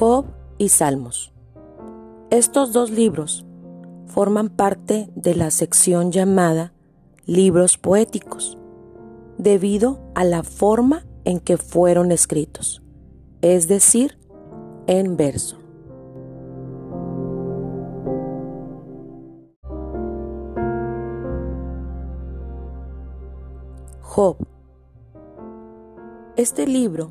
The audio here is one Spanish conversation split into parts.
Job y Salmos. Estos dos libros forman parte de la sección llamada libros poéticos, debido a la forma en que fueron escritos, es decir, en verso. Job. Este libro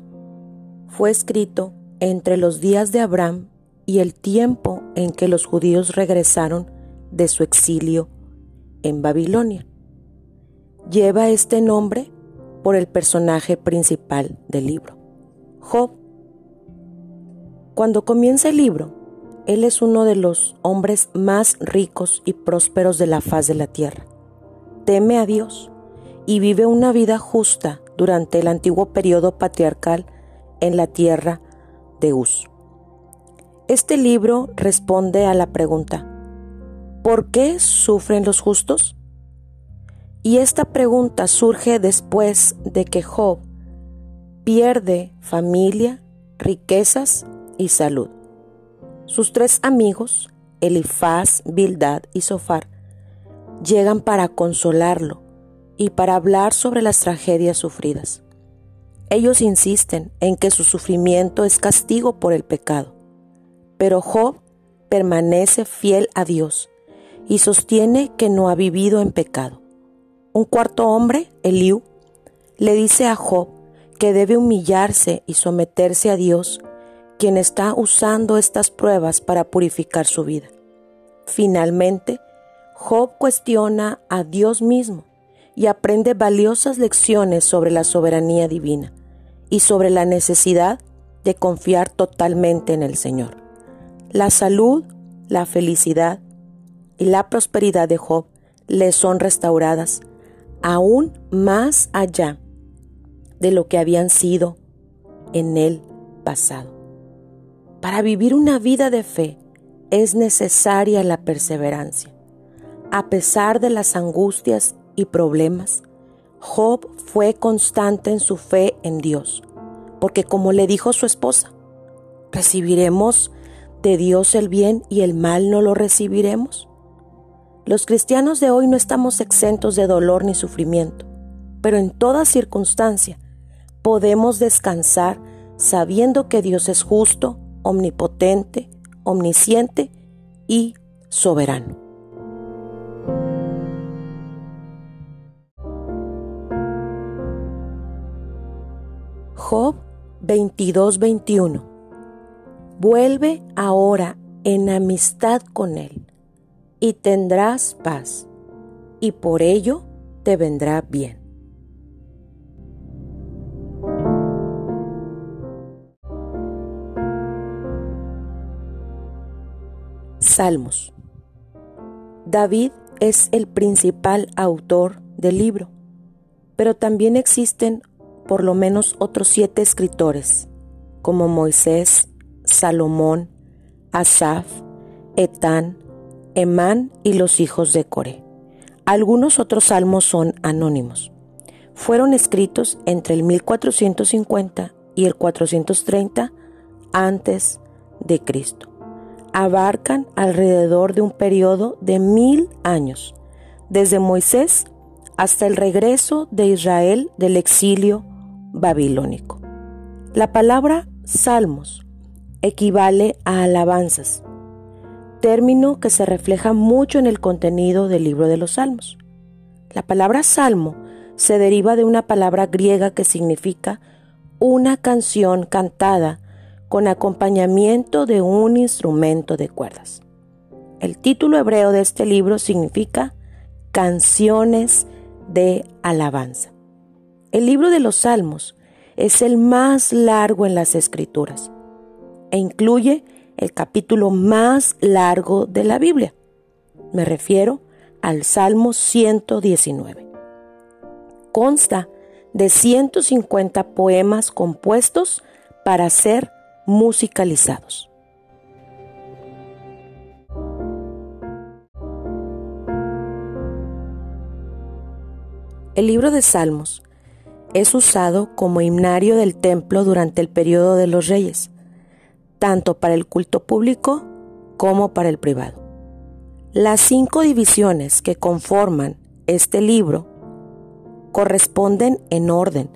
fue escrito entre los días de Abraham y el tiempo en que los judíos regresaron de su exilio en Babilonia. Lleva este nombre por el personaje principal del libro, Job. Cuando comienza el libro, él es uno de los hombres más ricos y prósperos de la faz de la tierra. Teme a Dios y vive una vida justa durante el antiguo periodo patriarcal en la tierra Este libro responde a la pregunta, ¿por qué sufren los justos? Y esta pregunta surge después de que Job pierde familia, riquezas y salud. Sus tres amigos, Elifaz, Bildad y Sofar, llegan para consolarlo y para hablar sobre las tragedias sufridas. Ellos insisten en que su sufrimiento es castigo por el pecado, pero Job permanece fiel a Dios y sostiene que no ha vivido en pecado. Un cuarto hombre, Eliú, le dice a Job que debe humillarse y someterse a Dios, quien está usando estas pruebas para purificar su vida. Finalmente, Job cuestiona a Dios mismo y aprende valiosas lecciones sobre la soberanía divina y sobre la necesidad de confiar totalmente en el Señor. La salud, la felicidad y la prosperidad de Job le son restauradas aún más allá de lo que habían sido en el pasado. Para vivir una vida de fe es necesaria la perseverancia. A pesar de las angustias y problemas, Job fue constante en su fe en Dios, porque como le dijo su esposa, ¿recibiremos de Dios el bien y el mal no lo recibiremos? Los cristianos de hoy no estamos exentos de dolor ni sufrimiento, pero en toda circunstancia podemos descansar sabiendo que Dios es justo, omnipotente, omnisciente y soberano. Job 22:21 Vuelve ahora en amistad con Él y tendrás paz, y por ello te vendrá bien. Salmos David es el principal autor del libro, pero también existen por lo menos otros siete escritores, como Moisés, Salomón, Asaf, Etán, Emán y los hijos de Coré. Algunos otros salmos son anónimos. Fueron escritos entre el 1450 y el 430 antes de Cristo. Abarcan alrededor de un periodo de mil años, desde Moisés hasta el regreso de Israel del exilio babilónico. La palabra salmos equivale a alabanzas, término que se refleja mucho en el contenido del libro de los salmos. La palabra salmo se deriva de una palabra griega que significa una canción cantada con acompañamiento de un instrumento de cuerdas. El título hebreo de este libro significa canciones de alabanza. El libro de los Salmos es el más largo en las escrituras e incluye el capítulo más largo de la Biblia. Me refiero al Salmo 119. Consta de 150 poemas compuestos para ser musicalizados. El libro de Salmos es usado como himnario del templo durante el periodo de los reyes. tanto para el culto público como para el privado. Las cinco divisiones que conforman este libro corresponden en orden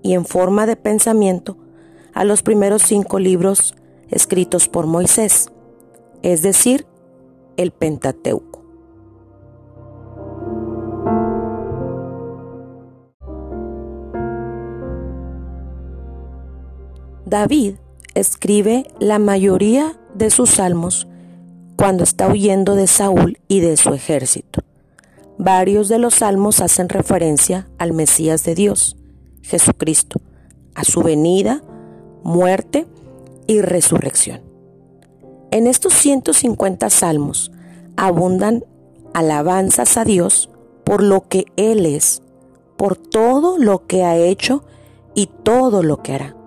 y en forma de pensamiento a los primeros cinco libros escritos por Moisés, es decir, el Pentateuco. David escribe la mayoría de sus salmos cuando está huyendo de Saúl y de su ejército. Varios de los salmos hacen referencia al Mesías de Dios, Jesucristo, a su venida, muerte y resurrección. En estos 150 salmos abundan alabanzas a Dios por lo que Él es, por todo lo que ha hecho y todo lo que hará.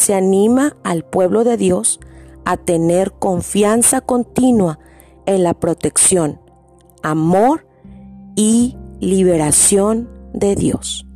Se anima al pueblo de Dios a tener confianza continua en la protección, amor y liberación de Dios.